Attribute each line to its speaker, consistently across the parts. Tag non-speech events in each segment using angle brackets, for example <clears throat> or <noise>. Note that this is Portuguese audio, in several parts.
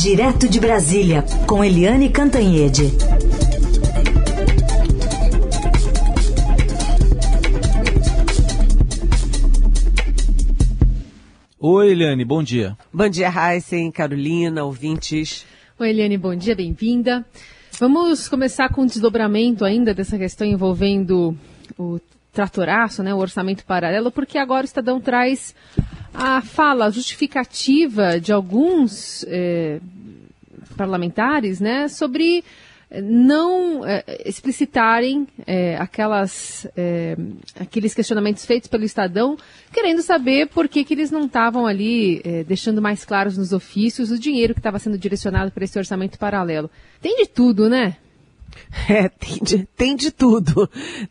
Speaker 1: Direto de Brasília, com Eliane Cantanhede.
Speaker 2: Oi, Eliane, bom dia.
Speaker 3: Bom dia, Heisen, Carolina, ouvintes.
Speaker 4: Oi, Eliane, bom dia, bem-vinda. Vamos começar com o desdobramento ainda dessa questão envolvendo o tratoraço, né, o orçamento paralelo, porque agora o Estadão traz a fala justificativa de alguns eh, parlamentares, né, sobre não é, explicitarem aquelas, aqueles questionamentos feitos pelo Estadão, querendo saber por que, que eles não estavam ali deixando mais claros nos ofícios o dinheiro que estava sendo direcionado para esse orçamento paralelo. Tem de tudo, né? <laughs>
Speaker 3: É, tem de, tem de tudo.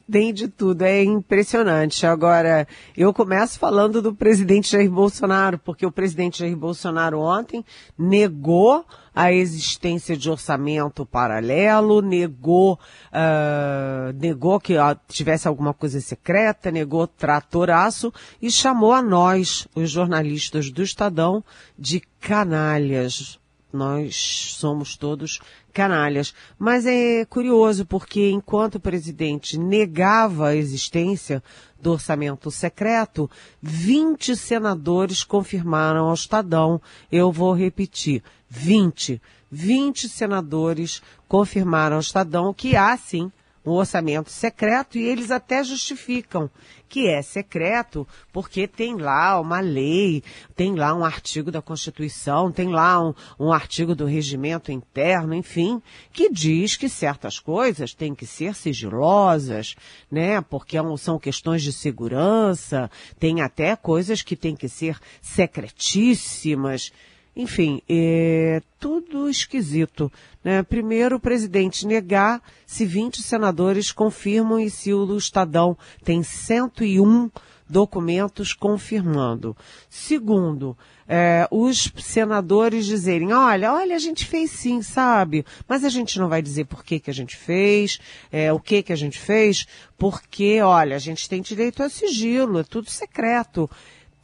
Speaker 3: Tem de tudo. É impressionante. Agora, eu começo falando do presidente Jair Bolsonaro, porque o presidente Jair Bolsonaro ontem negou a existência de orçamento paralelo, negou, uh, negou que uh, tivesse alguma coisa secreta, negou tratoraço e chamou a nós, os jornalistas do Estadão, de canalhas. Nós somos todos canalhas. Mas é curioso porque enquanto o presidente negava a existência do orçamento secreto, 20 senadores confirmaram ao Estadão. Eu vou repetir, 20. 20 senadores confirmaram ao Estadão que há sim um orçamento secreto e eles até justificam que é secreto porque tem lá uma lei, tem lá um artigo da Constituição, tem lá um, um artigo do regimento interno, enfim, que diz que certas coisas têm que ser sigilosas, né? Porque são questões de segurança, tem até coisas que têm que ser secretíssimas. Enfim, é tudo esquisito. Né? Primeiro, o presidente negar se 20 senadores confirmam e se o Estadão tem 101 documentos confirmando. Segundo, é, os senadores dizerem, olha, olha, a gente fez sim, sabe? Mas a gente não vai dizer por que, que a gente fez, é, o que que a gente fez, porque, olha, a gente tem direito a sigilo, é tudo secreto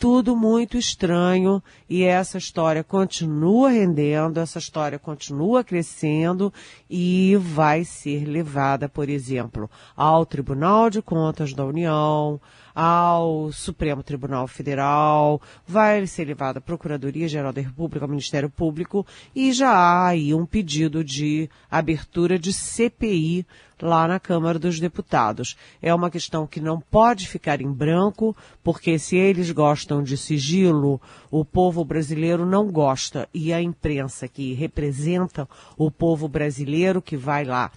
Speaker 3: tudo muito estranho e essa história continua rendendo, essa história continua crescendo e vai ser levada, por exemplo, ao Tribunal de Contas da União, ao Supremo Tribunal Federal, vai ser levada à Procuradoria-Geral da República, ao Ministério Público, e já há aí um pedido de abertura de CPI lá na Câmara dos Deputados. É uma questão que não pode ficar em branco, porque se eles gostam de sigilo, o povo brasileiro não gosta. E a imprensa que representa o povo brasileiro, que vai lá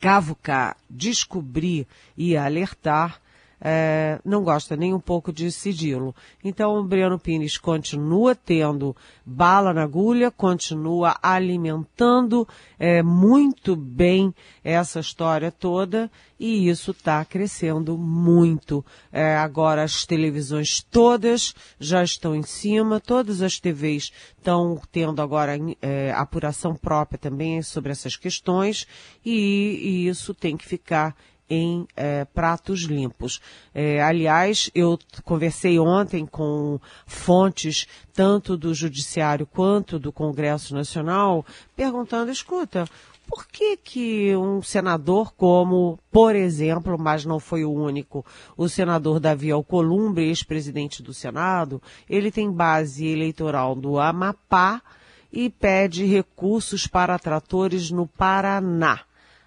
Speaker 3: cavucar, descobrir e alertar, é, não gosta nem um pouco de sigilo. Então o Breno Pires continua tendo bala na agulha, continua alimentando é, muito bem essa história toda e isso está crescendo muito. É, agora as televisões todas já estão em cima, todas as TVs estão tendo agora é, apuração própria também sobre essas questões e, e isso tem que ficar em é, pratos limpos. É, aliás, eu conversei ontem com fontes tanto do Judiciário quanto do Congresso Nacional, perguntando, escuta, por que que um senador como, por exemplo, mas não foi o único, o senador Davi Alcolumbre, ex-presidente do Senado, ele tem base eleitoral do Amapá e pede recursos para tratores no Paraná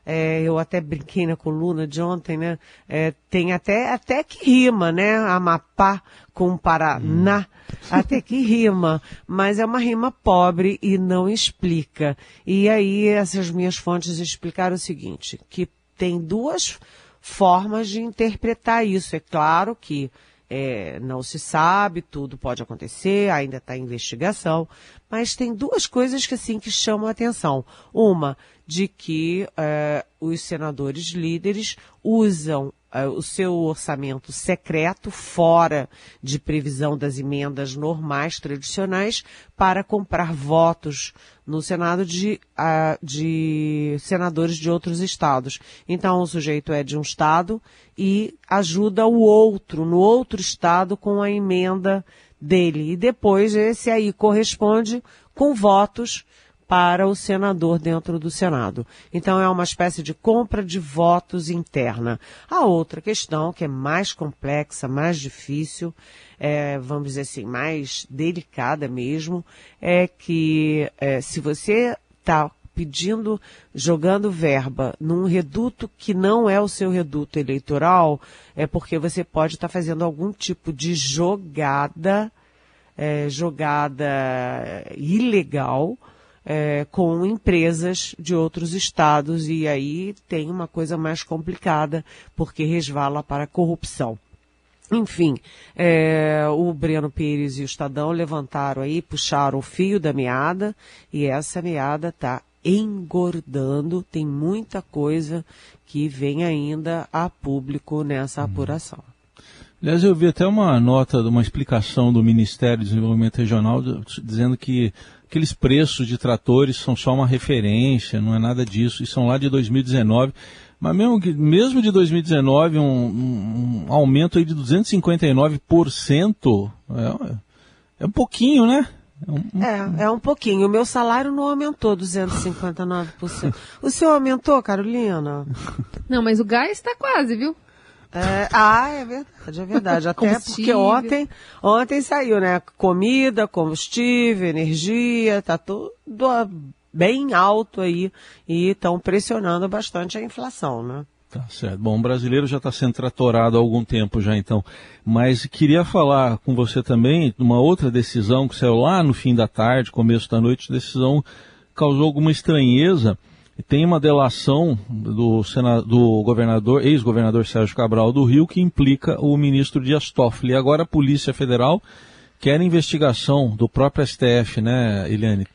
Speaker 3: é, eu até brinquei na coluna de ontem, né? É, tem até, até que rima, né? Amapá com Paraná, hum. até que rima, mas é uma rima pobre e não explica. E aí essas minhas fontes explicaram o seguinte, que tem duas formas de interpretar isso. É claro que é, não se sabe, tudo pode acontecer, ainda está em investigação, mas tem duas coisas que assim que chamam a atenção. Uma, de que é, os senadores líderes usam é, o seu orçamento secreto, fora de previsão das emendas normais, tradicionais, para comprar votos no Senado de, uh, de senadores de outros estados. Então, o sujeito é de um estado e ajuda o outro, no outro estado, com a emenda dele. E depois esse aí corresponde com votos para o senador dentro do Senado. Então é uma espécie de compra de votos interna. A outra questão, que é mais complexa, mais difícil, é, vamos dizer assim, mais delicada mesmo, é que é, se você está pedindo, jogando verba num reduto que não é o seu reduto eleitoral, é porque você pode estar tá fazendo algum tipo de jogada, é, jogada ilegal, é, com empresas de outros estados e aí tem uma coisa mais complicada porque resvala para a corrupção. Enfim, é, o Breno Pires e o Estadão levantaram aí, puxaram o fio da meada e essa meada está engordando, tem muita coisa que vem ainda a público nessa uhum. apuração.
Speaker 2: Aliás, eu vi até uma nota, uma explicação do Ministério do Desenvolvimento Regional dizendo que aqueles preços de tratores são só uma referência, não é nada disso, e são lá de 2019. Mas mesmo, mesmo de 2019, um, um, um aumento aí de 259%, é, é um pouquinho, né?
Speaker 3: É um, é, é um pouquinho. O meu salário não aumentou 259%. o seu aumentou, Carolina?
Speaker 4: Não, mas o gás está quase, viu?
Speaker 3: É, ah, é verdade, é verdade. <laughs> Até porque ontem, ontem saiu, né? Comida, combustível, energia, tá tudo bem alto aí e estão pressionando bastante a inflação, né?
Speaker 2: Tá certo. Bom, o brasileiro já está sendo tratorado há algum tempo já então. Mas queria falar com você também de uma outra decisão que saiu lá no fim da tarde, começo da noite, decisão causou alguma estranheza tem uma delação do, do governador, ex-governador Sérgio Cabral do Rio, que implica o ministro Dias Toffoli. Agora a Polícia Federal quer investigação do próprio STF, né, Eliane?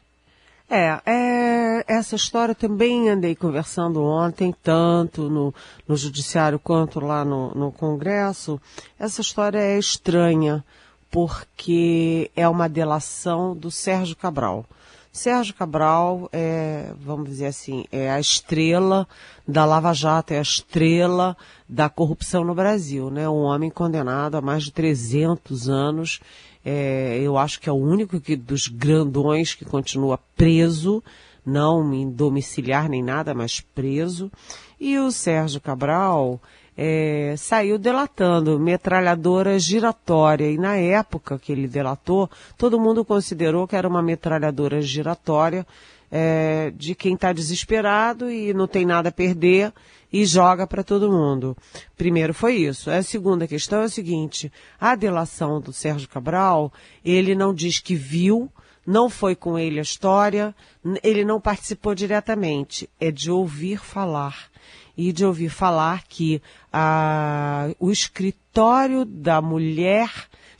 Speaker 3: É, é, essa história também andei conversando ontem, tanto no, no Judiciário quanto lá no, no Congresso. Essa história é estranha, porque é uma delação do Sérgio Cabral. Sérgio Cabral é, vamos dizer assim, é a estrela da Lava Jato, é a estrela da corrupção no Brasil, né? Um homem condenado a mais de 300 anos. É, eu acho que é o único que, dos grandões que continua preso, não em domiciliar nem nada, mas preso. E o Sérgio Cabral, é, saiu delatando metralhadora giratória. E na época que ele delatou, todo mundo considerou que era uma metralhadora giratória é, de quem está desesperado e não tem nada a perder e joga para todo mundo. Primeiro foi isso. A segunda questão é a seguinte: a delação do Sérgio Cabral, ele não diz que viu, não foi com ele a história, ele não participou diretamente, é de ouvir falar. E de ouvir falar que a, o escritório da mulher,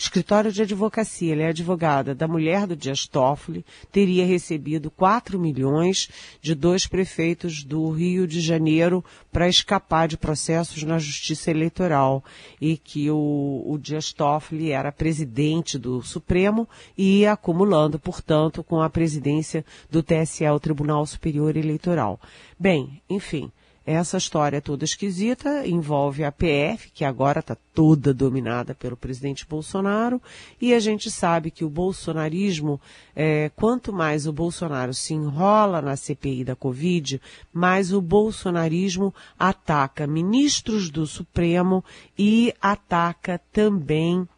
Speaker 3: escritório de advocacia, ela é advogada da mulher do Dias Toffoli, teria recebido 4 milhões de dois prefeitos do Rio de Janeiro para escapar de processos na justiça eleitoral. E que o, o Dias Toffoli era presidente do Supremo e ia acumulando, portanto, com a presidência do TSE, o Tribunal Superior Eleitoral. Bem, enfim, essa história toda esquisita envolve a PF, que agora está toda dominada pelo presidente Bolsonaro, e a gente sabe que o bolsonarismo, é, quanto mais o Bolsonaro se enrola na CPI da Covid, mais o bolsonarismo ataca ministros do Supremo e ataca também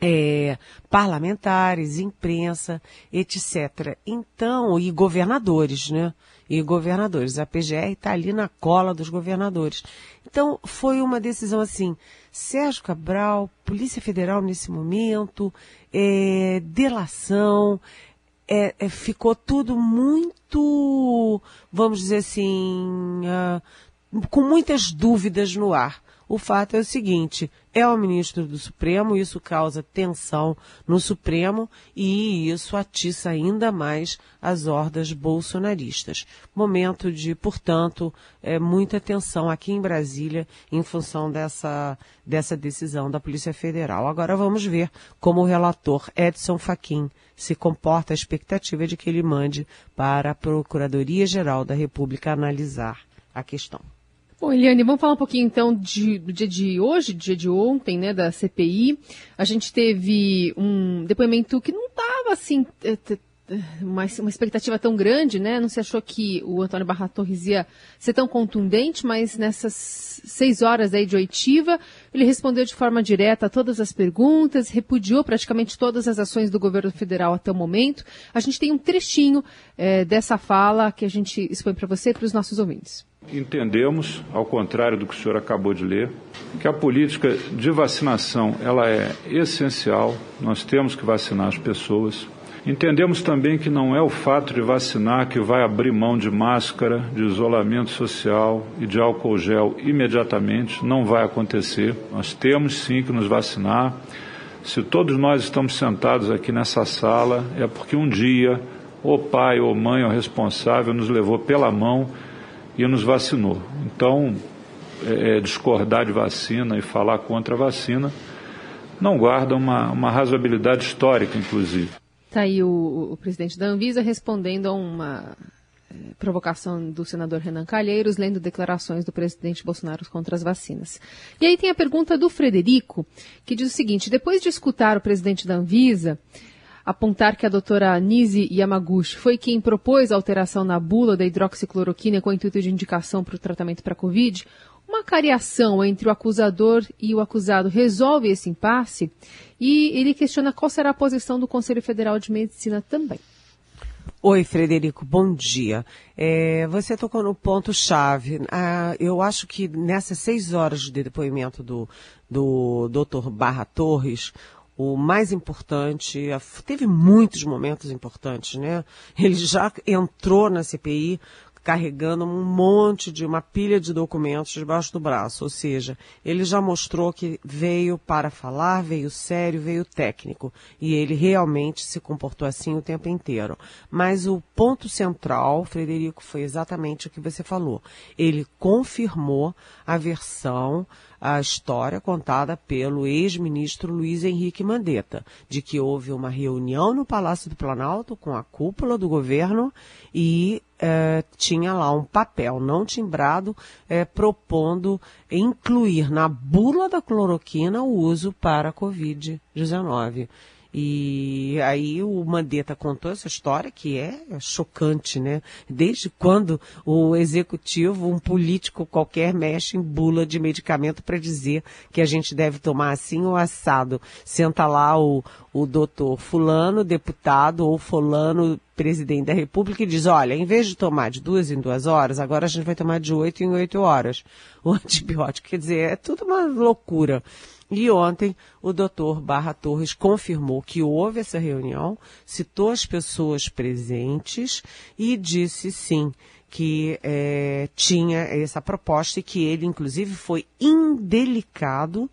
Speaker 3: é, parlamentares, imprensa, etc. Então, e governadores, né? E governadores. A PGR está ali na cola dos governadores. Então, foi uma decisão assim. Sérgio Cabral, Polícia Federal nesse momento, é, delação, é, é, ficou tudo muito, vamos dizer assim, uh, com muitas dúvidas no ar. O fato é o seguinte, é o ministro do Supremo, isso causa tensão no Supremo e isso atiça ainda mais as hordas bolsonaristas. Momento de, portanto, é, muita tensão aqui em Brasília em função dessa, dessa decisão da Polícia Federal. Agora vamos ver como o relator Edson Fachin se comporta a expectativa de que ele mande para a Procuradoria-Geral da República analisar a questão.
Speaker 4: Bom, Eliane, vamos falar um pouquinho então de, do dia de hoje, do dia de ontem, né, da CPI. A gente teve um depoimento que não estava assim uma, uma, expectativa tão grande, né? Não se achou que o Antônio Barra Torres ia ser tão contundente, mas nessas seis horas aí de oitiva, ele respondeu de forma direta a todas as perguntas, repudiou praticamente todas as ações do governo federal até o momento. A gente tem um trechinho é, dessa fala que a gente expõe para você e para os nossos ouvintes.
Speaker 5: Entendemos, ao contrário do que o senhor acabou de ler, que a política de vacinação ela é essencial. Nós temos que vacinar as pessoas. Entendemos também que não é o fato de vacinar que vai abrir mão de máscara, de isolamento social e de álcool gel imediatamente. Não vai acontecer. Nós temos sim que nos vacinar. Se todos nós estamos sentados aqui nessa sala, é porque um dia o pai ou mãe ou responsável nos levou pela mão e nos vacinou. Então, é, é, discordar de vacina e falar contra a vacina não guarda uma, uma razoabilidade histórica, inclusive.
Speaker 4: Está aí o, o, presidente da Anvisa respondendo a uma é, provocação do senador Renan Calheiros, lendo declarações do presidente Bolsonaro contra as vacinas. E aí tem a pergunta do Frederico, que diz o seguinte: depois de escutar o presidente da Anvisa apontar que a doutora Nise Yamaguchi foi quem propôs a alteração na bula da hidroxicloroquina com o intuito de indicação para o tratamento para a Covid, uma cariação entre o acusador e o acusado resolve esse impasse? E ele questiona qual será a posição do Conselho Federal de Medicina também.
Speaker 3: Oi, Frederico, bom dia. É, você tocou no ponto-chave. Ah, eu acho que nessas seis horas de depoimento do, do Dr. Barra Torres, o mais importante, teve muitos momentos importantes, né? Ele já entrou na CPI carregando um monte de uma pilha de documentos debaixo do braço, ou seja, ele já mostrou que veio para falar, veio sério, veio técnico, e ele realmente se comportou assim o tempo inteiro. Mas o ponto central, Frederico, foi exatamente o que você falou. Ele confirmou a versão a história contada pelo ex-ministro Luiz Henrique Mandetta, de que houve uma reunião no Palácio do Planalto com a cúpula do governo e é, tinha lá um papel não timbrado é, propondo incluir na bula da cloroquina o uso para a Covid-19. E aí o Mandetta contou essa história que é chocante, né? Desde quando o executivo, um político qualquer, mexe em bula de medicamento para dizer que a gente deve tomar assim ou assado. Senta lá o, o doutor fulano, deputado, ou fulano, presidente da república, e diz, olha, em vez de tomar de duas em duas horas, agora a gente vai tomar de oito em oito horas <laughs> o antibiótico. Quer dizer, é tudo uma loucura. E ontem o doutor Barra Torres confirmou que houve essa reunião, citou as pessoas presentes e disse sim que é, tinha essa proposta e que ele, inclusive, foi indelicado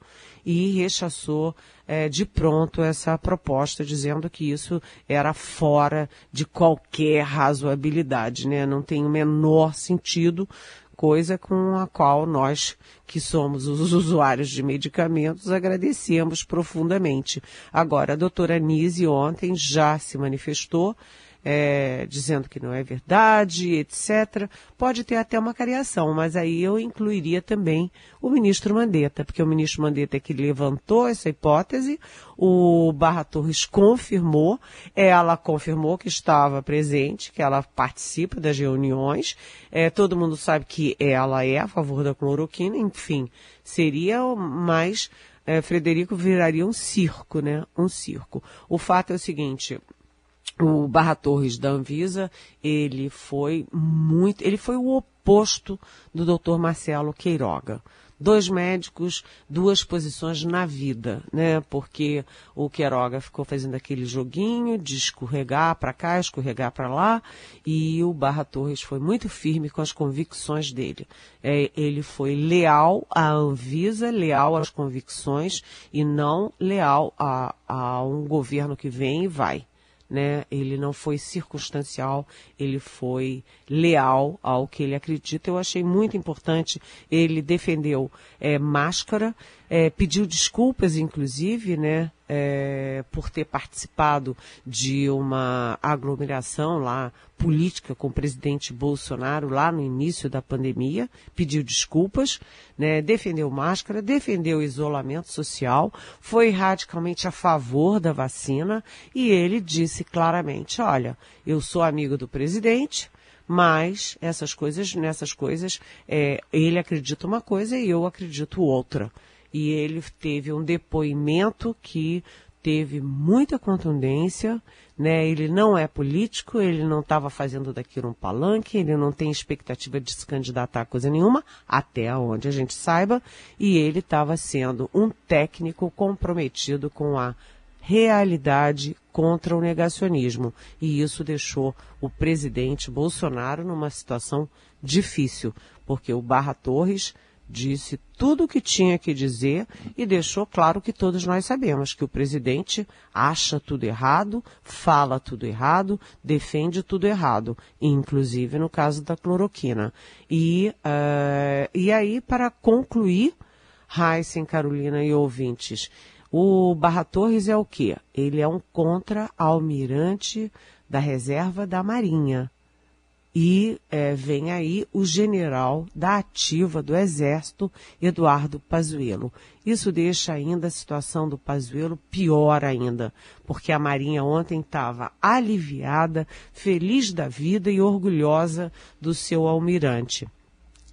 Speaker 3: e rechaçou é, de pronto essa proposta, dizendo que isso era fora de qualquer razoabilidade, né? Não tem o menor sentido coisa com a qual nós, que somos os <laughs> usuários de medicamentos, agradecemos profundamente. Agora, a doutora Nise ontem já se manifestou é, dizendo que não é verdade, etc. Pode ter até uma cariação, mas aí eu incluiria também o ministro Mandetta, porque o ministro Mandetta é que levantou essa hipótese, o Barra Torres confirmou, ela confirmou que estava presente, que ela participa das reuniões, é, todo mundo sabe que ela é a favor da cloroquina, enfim, seria mais é, Frederico viraria um circo, né? Um circo. O fato é o seguinte, o Barra Torres da Anvisa, ele foi muito, ele foi o oposto do Dr. Marcelo Queiroga. Dois médicos, duas posições na vida, né? Porque o Queiroga ficou fazendo aquele joguinho de escorregar para cá, escorregar para lá, e o Barra Torres foi muito firme com as convicções dele. É, ele foi leal à Anvisa, leal às convicções e não leal a, a um governo que vem e vai né? Ele não foi circunstancial, ele foi leal ao que ele acredita. Eu achei muito importante. Ele defendeu é, máscara, é, pediu desculpas, inclusive, né? É, por ter participado de uma aglomeração lá política com o presidente Bolsonaro lá no início da pandemia, pediu desculpas, né, defendeu máscara, defendeu isolamento social, foi radicalmente a favor da vacina e ele disse claramente, olha, eu sou amigo do presidente, mas essas coisas, nessas coisas, é, ele acredita uma coisa e eu acredito outra. E ele teve um depoimento que teve muita contundência, né? Ele não é político, ele não estava fazendo daquilo um palanque, ele não tem expectativa de se candidatar a coisa nenhuma, até onde a gente saiba, e ele estava sendo um técnico comprometido com a realidade contra o negacionismo. E isso deixou o presidente Bolsonaro numa situação difícil, porque o Barra Torres disse tudo o que tinha que dizer e deixou claro que todos nós sabemos que o presidente acha tudo errado, fala tudo errado, defende tudo errado, inclusive no caso da cloroquina. E, uh, e aí, para concluir, Heisen, Carolina e ouvintes, o Barra Torres é o quê? Ele é um contra-almirante da reserva da Marinha. E é, vem aí o general da ativa do Exército, Eduardo Pazuello. Isso deixa ainda a situação do Pazuello pior ainda, porque a Marinha ontem estava aliviada, feliz da vida e orgulhosa do seu almirante.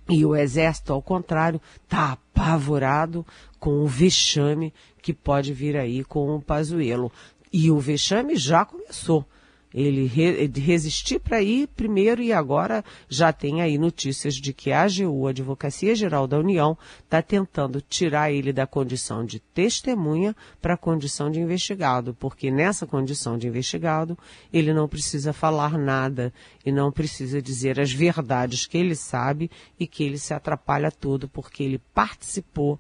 Speaker 3: E o Exército, ao contrário, está apavorado com o vexame que pode vir aí com o Pazuello. E o vexame já começou ele re, resistir para ir primeiro e agora já tem aí notícias de que a AGU, a Advocacia Geral da União, está tentando tirar ele da condição de testemunha para a condição de investigado, porque nessa condição de investigado ele não precisa falar nada e não precisa dizer as verdades que ele sabe e que ele se atrapalha tudo porque ele participou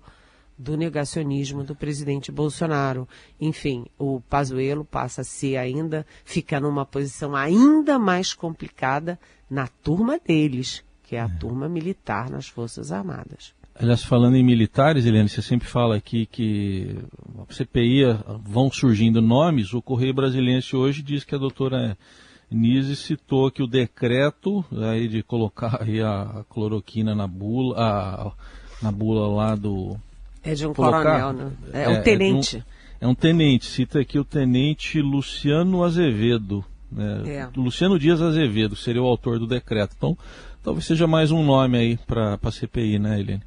Speaker 3: do negacionismo do presidente Bolsonaro. Enfim, o Pazuello passa a ser ainda, fica numa posição ainda mais complicada na turma deles, que é a é. turma militar nas Forças Armadas.
Speaker 2: Aliás, falando em militares, Helene, você sempre fala aqui que a CPI vão surgindo nomes. O Correio Brasiliense hoje diz que a doutora Nise citou que o decreto aí de colocar aí a cloroquina na bula, a, na bula lá do
Speaker 3: é de um colocar, coronel, né? É, é um tenente.
Speaker 2: É um, é um, tenente. Cita aqui o tenente Luciano Azevedo. Né? É. Luciano Dias Azevedo seria o autor do decreto. Então, talvez seja mais um nome aí para a CPI, né, Helene?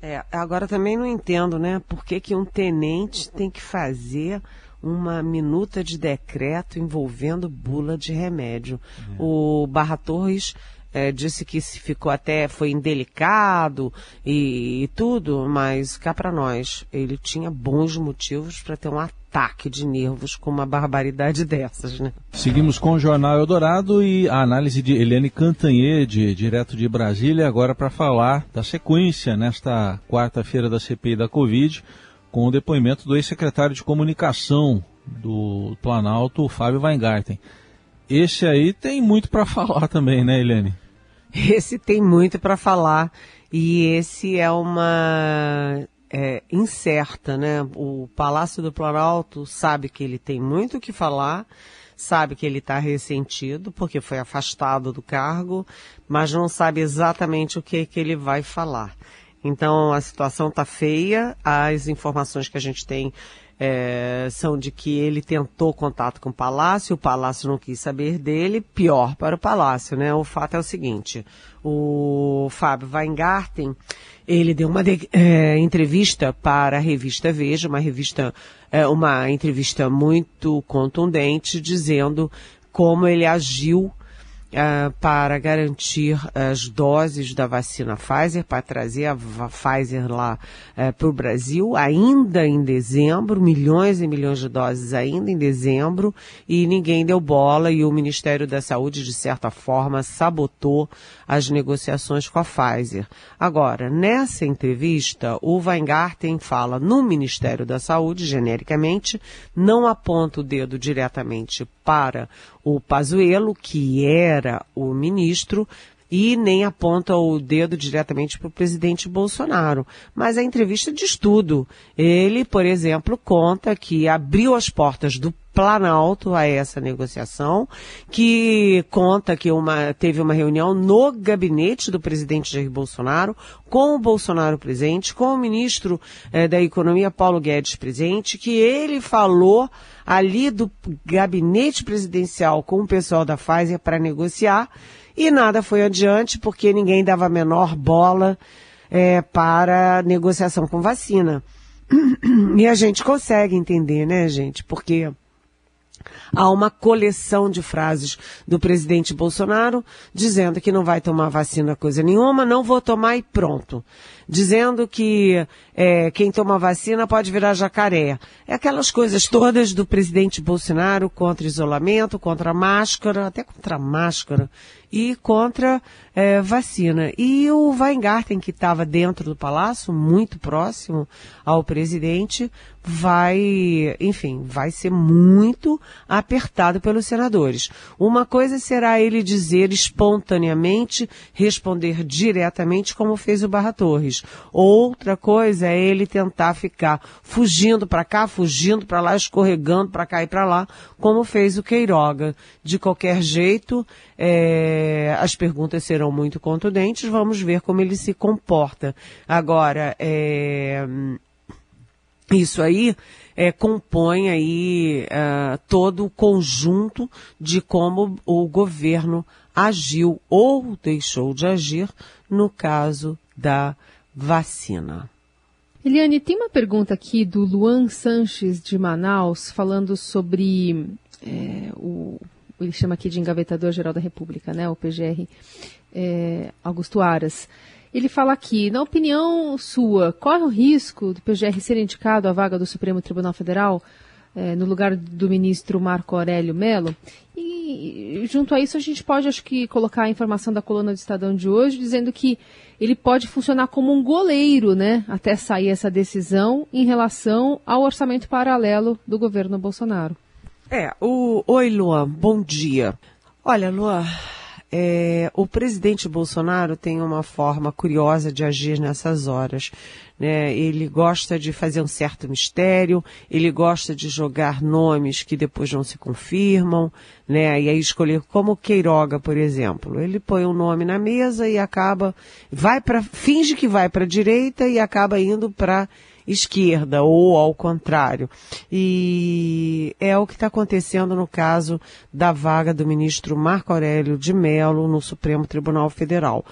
Speaker 3: É, agora também não entendo, né? Por que, que um tenente tem que fazer uma minuta de decreto envolvendo bula de remédio. É. O Barra Torres é, disse que se ficou até, foi indelicado e, e tudo, mas cá para nós, ele tinha bons motivos para ter um ataque de nervos com uma barbaridade <laughs> dessas, né?
Speaker 2: Seguimos com o Jornal Eldorado e a análise de Helene Cantanhede, direto de Brasília, agora para falar da sequência nesta quarta-feira da CPI da Covid, com o depoimento do ex-secretário de Comunicação do Planalto, Fábio Weingarten. Esse aí tem muito para <laughs> falar também, né, Helene? <laughs>
Speaker 3: Esse tem muito para falar e esse é uma é, incerta, né? O Palácio do Planalto sabe que ele tem muito o que falar, sabe que ele está ressentido porque foi afastado do cargo, mas não sabe exatamente o que, que ele vai falar. Então a situação está feia, as informações que a gente tem é, são de que ele tentou contato com o Palácio, o Palácio não quis saber dele, pior para o Palácio, né? O fato é o seguinte, o Fábio Weingarten, ele deu uma de, é, entrevista para a revista Veja, uma revista, é, uma entrevista muito contundente, dizendo como ele agiu uh, para garantir as doses da vacina Pfizer, para trazer a Pfizer lá uh, para o Brasil, ainda em dezembro, milhões e milhões de doses ainda em dezembro, e ninguém deu bola e o Ministério da Saúde, de certa forma, sabotou as negociações com a Pfizer. Agora, nessa entrevista, o Weingarten fala no Ministério da Saúde, genericamente, não aponta o dedo diretamente para o Pazuello, que era o ministro, e nem aponta o dedo diretamente para o presidente Bolsonaro. Mas a entrevista diz tudo. Ele, por exemplo, conta que abriu as portas do Planalto a essa negociação, que conta que uma, teve uma reunião no gabinete do presidente Jair Bolsonaro, com o Bolsonaro presente, com o ministro eh, da Economia Paulo Guedes presente, que ele falou ali do gabinete presidencial com o pessoal da Pfizer para negociar e nada foi adiante porque ninguém dava a menor bola eh, para negociação com vacina. <clears throat> E a gente consegue entender, né, gente? Porque há uma coleção de frases do presidente Bolsonaro dizendo que não vai tomar vacina coisa nenhuma, não vou tomar e pronto. Dizendo que é, quem toma vacina pode virar jacaré. É aquelas coisas todas do presidente Bolsonaro contra isolamento, contra máscara, até contra máscara e contra é, vacina. E o Weingarten, que estava dentro do palácio, muito próximo ao presidente, vai, enfim, vai ser muito apertado pelos senadores. Uma coisa será ele dizer espontaneamente, responder diretamente, como fez o Barra Torres. Outra coisa é ele tentar ficar fugindo para cá, fugindo para lá, escorregando para cá e para lá, como fez o Queiroga. De qualquer jeito, é, as perguntas serão muito contundentes, vamos ver como ele se comporta. Agora, é, isso aí é, compõe aí é, todo o conjunto de como o governo agiu ou deixou de agir no caso da vacina.
Speaker 4: Eliane, tem uma pergunta aqui do Luan Sanches de Manaus falando sobre é, o ele chama aqui de engavetador geral da República, né, o PGR, é, Augusto Aras. Ele fala aqui, na opinião sua, corre o risco do PGR ser indicado à vaga do Supremo Tribunal Federal é, no lugar do ministro Marco Aurélio Melo? E junto a isso a gente pode, acho que, colocar a informação da coluna do Estadão de hoje, dizendo que ele pode funcionar como um goleiro, né, até sair essa decisão em relação ao orçamento paralelo do governo Bolsonaro.
Speaker 3: É, o... oi Luan, bom dia. Olha, Luan, é, o presidente Bolsonaro tem uma forma curiosa de agir nessas horas. Né? Ele gosta de fazer um certo mistério, ele gosta de jogar nomes que depois não se confirmam, né? E aí escolher como Queiroga, por exemplo. Ele põe um nome na mesa e acaba, vai para, finge que vai para a direita e acaba indo para esquerda ou ao contrário. E é o que está acontecendo no caso da vaga do ministro Marco Aurélio de Mello no Supremo Tribunal Federal.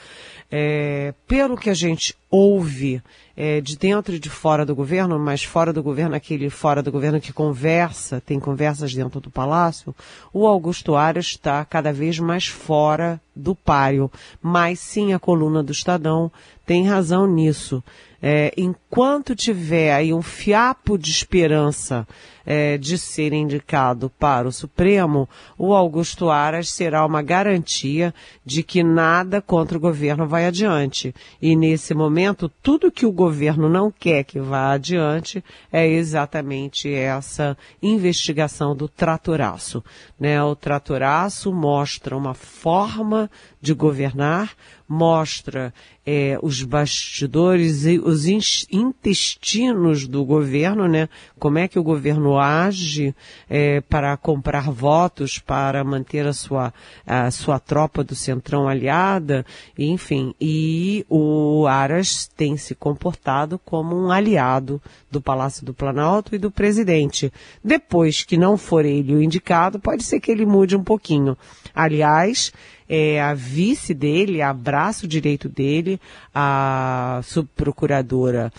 Speaker 3: É, pelo que a gente ouve é, de dentro e de fora do governo, mas fora do governo, aquele fora do governo que conversa, tem conversas dentro do palácio, o Augusto Aras está cada vez mais fora do páreo. Mas sim, a coluna do Estadão tem razão nisso é, enquanto tiver aí um fiapo de esperança é, de ser indicado para o Supremo, o Augusto Aras será uma garantia de que nada contra o governo vai adiante. E nesse momento, tudo que o governo não quer que vá adiante é exatamente essa investigação do tratoraço. Né? O tratoraço mostra uma forma de governar, mostra é, os bastidores e os intestinos do governo, né? Como é que o governo age é, para comprar votos, para manter a sua, a sua tropa do centrão aliada, enfim. E o Aras tem se comportado como um aliado do Palácio do Planalto e do presidente. Depois que não for ele o indicado, pode ser que ele mude um pouquinho. Aliás, é, a vice dele, a braço direito dele, a subprocuradora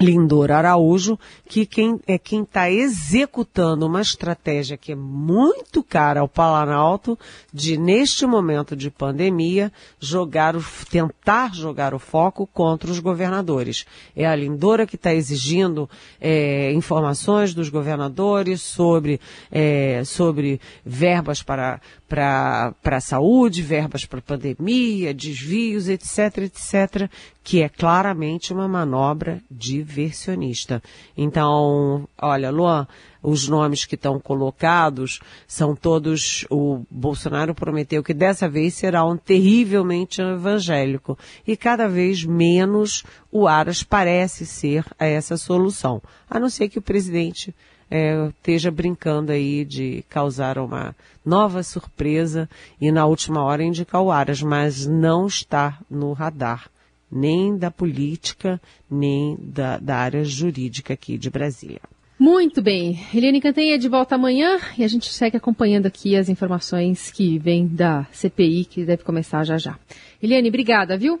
Speaker 3: Lindor Araújo, que quem, é quem está executando uma estratégia que é muito cara ao Planalto de, neste momento de pandemia, jogar o, tentar jogar o foco contra os governadores. É a Lindora que está exigindo é, informações dos governadores sobre, é, sobre verbas para, para, para a saúde, verbas para a pandemia, desvios, etc., etc., que é claramente uma manobra diversionista. Então, olha, Luan, os nomes que estão colocados são todos, o Bolsonaro prometeu que dessa vez será um terrivelmente evangélico. E cada vez menos o Aras parece ser essa solução, a não ser que o presidente é, esteja brincando aí de causar uma nova surpresa e na última hora indicar o Aras, mas não está no radar nem da política, nem da, da área jurídica aqui de Brasília.
Speaker 4: Muito bem. Eliane Cantanha de volta amanhã e a gente segue acompanhando aqui as informações que vêm da CPI, que deve começar já já. Eliane, obrigada, viu?